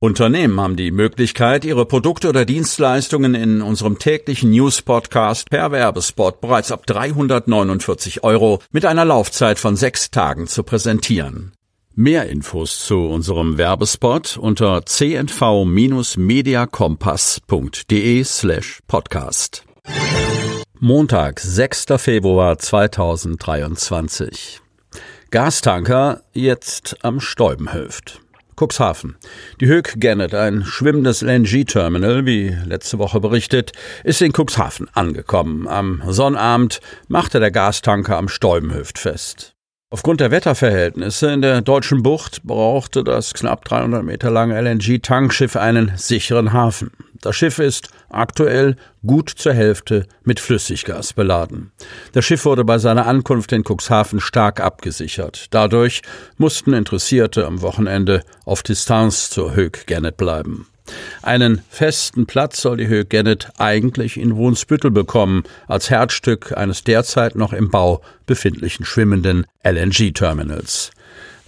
Unternehmen haben die Möglichkeit, ihre Produkte oder Dienstleistungen in unserem täglichen News-Podcast per Werbespot bereits ab 349 Euro mit einer Laufzeit von sechs Tagen zu präsentieren. Mehr Infos zu unserem Werbespot unter cnv-mediakompass.de slash podcast. Montag, 6. Februar 2023. Gastanker jetzt am Stäubenhöft. Cuxhaven. Die Höck Gannet, ein schwimmendes LNG-Terminal, wie letzte Woche berichtet, ist in Cuxhaven angekommen. Am Sonnabend machte der Gastanker am Stäubenhöft fest. Aufgrund der Wetterverhältnisse in der deutschen Bucht brauchte das knapp 300 Meter lange LNG-Tankschiff einen sicheren Hafen. Das Schiff ist aktuell gut zur Hälfte mit Flüssiggas beladen. Das Schiff wurde bei seiner Ankunft in Cuxhaven stark abgesichert. Dadurch mussten Interessierte am Wochenende auf Distanz zur Höck Gannet bleiben. Einen festen Platz soll die Höhe Gennet eigentlich in Wohnsbüttel bekommen, als Herzstück eines derzeit noch im Bau befindlichen schwimmenden LNG-Terminals.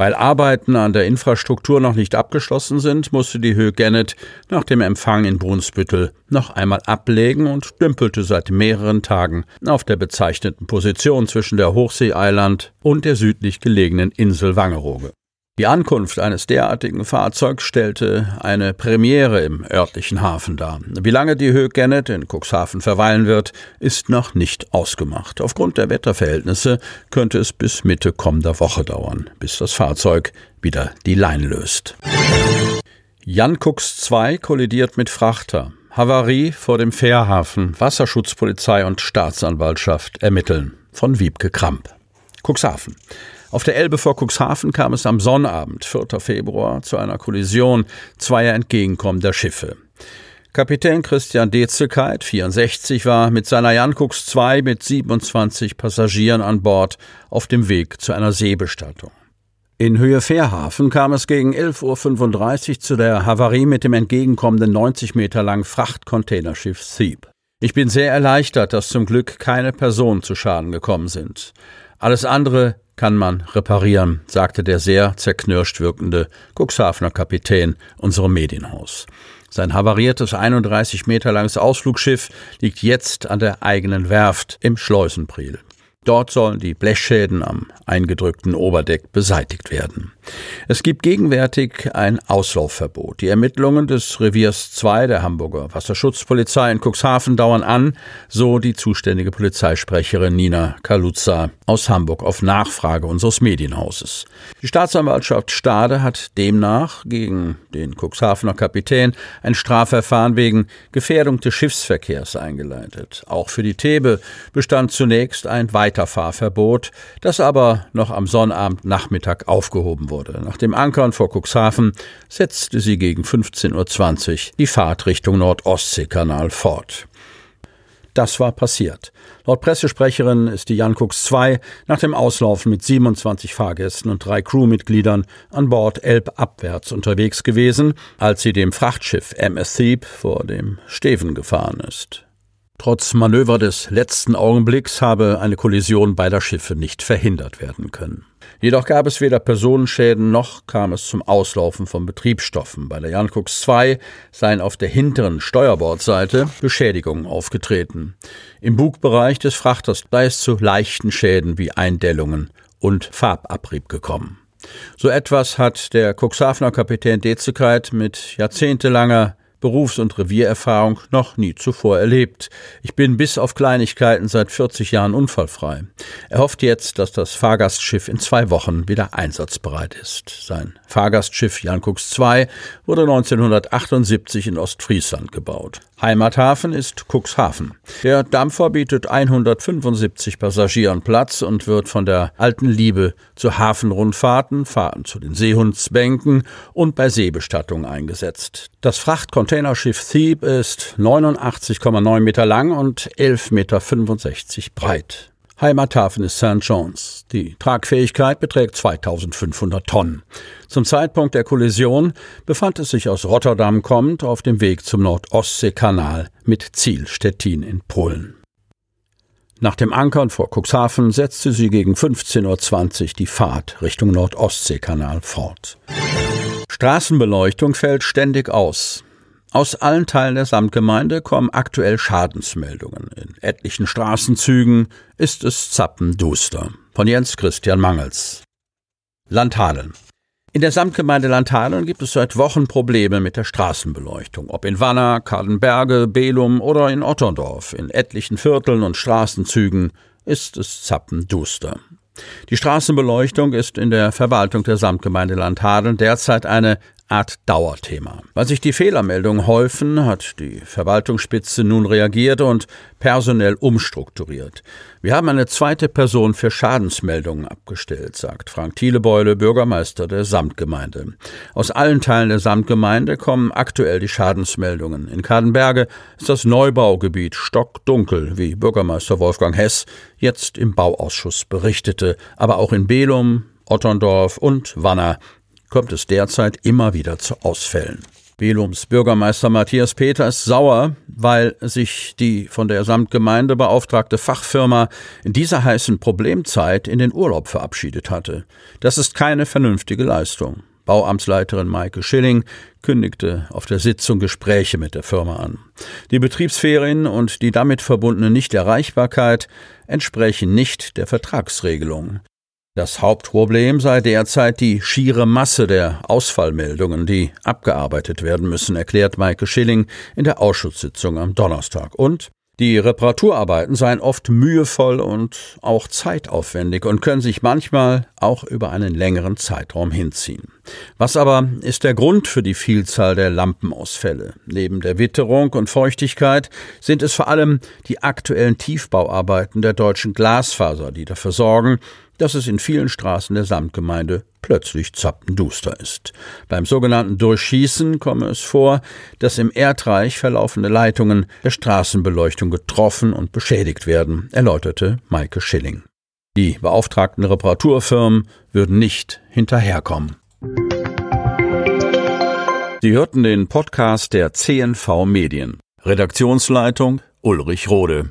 Weil Arbeiten an der Infrastruktur noch nicht abgeschlossen sind, musste die Höhe Gennet nach dem Empfang in Brunsbüttel noch einmal ablegen und dümpelte seit mehreren Tagen auf der bezeichneten Position zwischen der Hochseeeiland und der südlich gelegenen Insel Wangerooge. Die Ankunft eines derartigen Fahrzeugs stellte eine Premiere im örtlichen Hafen dar. Wie lange die Höhe Gennet in Cuxhaven verweilen wird, ist noch nicht ausgemacht. Aufgrund der Wetterverhältnisse könnte es bis Mitte kommender Woche dauern, bis das Fahrzeug wieder die Leine löst. Jan Cux 2 kollidiert mit Frachter. Havarie vor dem Fährhafen. Wasserschutzpolizei und Staatsanwaltschaft ermitteln. Von Wiebke Kramp. Cuxhaven. Auf der Elbe vor Cuxhaven kam es am Sonnabend, 4. Februar, zu einer Kollision zweier entgegenkommender Schiffe. Kapitän Christian Dezelkeit, 64, war mit seiner Jan Cux 2 mit 27 Passagieren an Bord auf dem Weg zu einer Seebestattung. In Höhe Fährhafen kam es gegen 11.35 Uhr zu der Havarie mit dem entgegenkommenden 90 Meter langen Frachtcontainerschiff Thieb. Ich bin sehr erleichtert, dass zum Glück keine Personen zu Schaden gekommen sind. Alles andere kann man reparieren, sagte der sehr zerknirscht wirkende Cuxhavener Kapitän unserem Medienhaus. Sein havariertes 31 Meter langes Ausflugsschiff liegt jetzt an der eigenen Werft im Schleusenpriel. Dort sollen die Blechschäden am eingedrückten Oberdeck beseitigt werden. Es gibt gegenwärtig ein Auslaufverbot. Die Ermittlungen des Reviers 2 der Hamburger Wasserschutzpolizei in Cuxhaven dauern an, so die zuständige Polizeisprecherin Nina Kaluza aus Hamburg auf Nachfrage unseres Medienhauses. Die Staatsanwaltschaft Stade hat demnach gegen den Cuxhavener Kapitän ein Strafverfahren wegen Gefährdung des Schiffsverkehrs eingeleitet. Auch für die Thebe bestand zunächst ein Weiterfahrverbot, das aber noch am Sonnabend Nachmittag aufgehoben wurde. Nach dem Ankern vor Cuxhaven setzte sie gegen 15.20 Uhr die Fahrt Richtung Nordostseekanal fort. Das war passiert. Laut Pressesprecherin ist die Jan Cux 2 nach dem Auslaufen mit 27 Fahrgästen und drei Crewmitgliedern an Bord elbabwärts unterwegs gewesen, als sie dem Frachtschiff MS Thieb vor dem Steven gefahren ist. Trotz Manöver des letzten Augenblicks habe eine Kollision beider Schiffe nicht verhindert werden können. Jedoch gab es weder Personenschäden noch kam es zum Auslaufen von Betriebsstoffen. Bei der Jankux 2 seien auf der hinteren Steuerbordseite Beschädigungen aufgetreten. Im Bugbereich des Frachters sei es zu leichten Schäden wie Eindellungen und Farbabrieb gekommen. So etwas hat der Cuxhavener Kapitän Dezekeit mit jahrzehntelanger Berufs- und Reviererfahrung noch nie zuvor erlebt. Ich bin bis auf Kleinigkeiten seit 40 Jahren unfallfrei. Er hofft jetzt, dass das Fahrgastschiff in zwei Wochen wieder einsatzbereit ist. Sein Fahrgastschiff Jan II wurde 1978 in Ostfriesland gebaut. Heimathafen ist Cuxhaven. Der Dampfer bietet 175 Passagieren Platz und wird von der alten Liebe zu Hafenrundfahrten, Fahrten zu den Seehundsbänken und bei Seebestattungen eingesetzt. Das Frachtcontainerschiff Thieb ist 89,9 Meter lang und 11,65 Meter breit. Heimathafen ist St. John's. Die Tragfähigkeit beträgt 2500 Tonnen. Zum Zeitpunkt der Kollision befand es sich aus Rotterdam kommend auf dem Weg zum Nordostseekanal mit Ziel Stettin in Polen. Nach dem Ankern vor Cuxhaven setzte sie gegen 15.20 Uhr die Fahrt Richtung Nordostseekanal fort. Straßenbeleuchtung fällt ständig aus. Aus allen Teilen der Samtgemeinde kommen aktuell Schadensmeldungen. In etlichen Straßenzügen ist es zappenduster. Von Jens Christian Mangels. Landhadeln. In der Samtgemeinde Landhadeln gibt es seit Wochen Probleme mit der Straßenbeleuchtung. Ob in Wanner, Kadenberge, Belum oder in Otterndorf. In etlichen Vierteln und Straßenzügen ist es zappenduster. Die Straßenbeleuchtung ist in der Verwaltung der Samtgemeinde Landhadeln derzeit eine Art Dauerthema. Weil sich die Fehlermeldungen häufen, hat die Verwaltungsspitze nun reagiert und personell umstrukturiert. Wir haben eine zweite Person für Schadensmeldungen abgestellt, sagt Frank Thielebeule, Bürgermeister der Samtgemeinde. Aus allen Teilen der Samtgemeinde kommen aktuell die Schadensmeldungen. In Kadenberge ist das Neubaugebiet stockdunkel, wie Bürgermeister Wolfgang Hess jetzt im Bauausschuss berichtete, aber auch in Belum, Otterndorf und Wanner kommt es derzeit immer wieder zu Ausfällen. Belums Bürgermeister Matthias Peter ist sauer, weil sich die von der Samtgemeinde beauftragte Fachfirma in dieser heißen Problemzeit in den Urlaub verabschiedet hatte. Das ist keine vernünftige Leistung. Bauamtsleiterin Maike Schilling kündigte auf der Sitzung Gespräche mit der Firma an. Die Betriebsferien und die damit verbundene Nichterreichbarkeit entsprechen nicht der Vertragsregelung. Das Hauptproblem sei derzeit die schiere Masse der Ausfallmeldungen, die abgearbeitet werden müssen, erklärt Maike Schilling in der Ausschusssitzung am Donnerstag. Und die Reparaturarbeiten seien oft mühevoll und auch zeitaufwendig und können sich manchmal auch über einen längeren Zeitraum hinziehen. Was aber ist der Grund für die Vielzahl der Lampenausfälle? Neben der Witterung und Feuchtigkeit sind es vor allem die aktuellen Tiefbauarbeiten der deutschen Glasfaser, die dafür sorgen, dass es in vielen Straßen der Samtgemeinde plötzlich zappenduster ist. Beim sogenannten Durchschießen komme es vor, dass im Erdreich verlaufende Leitungen der Straßenbeleuchtung getroffen und beschädigt werden, erläuterte Maike Schilling. Die beauftragten Reparaturfirmen würden nicht hinterherkommen. Sie hörten den Podcast der CNV Medien. Redaktionsleitung Ulrich Rode.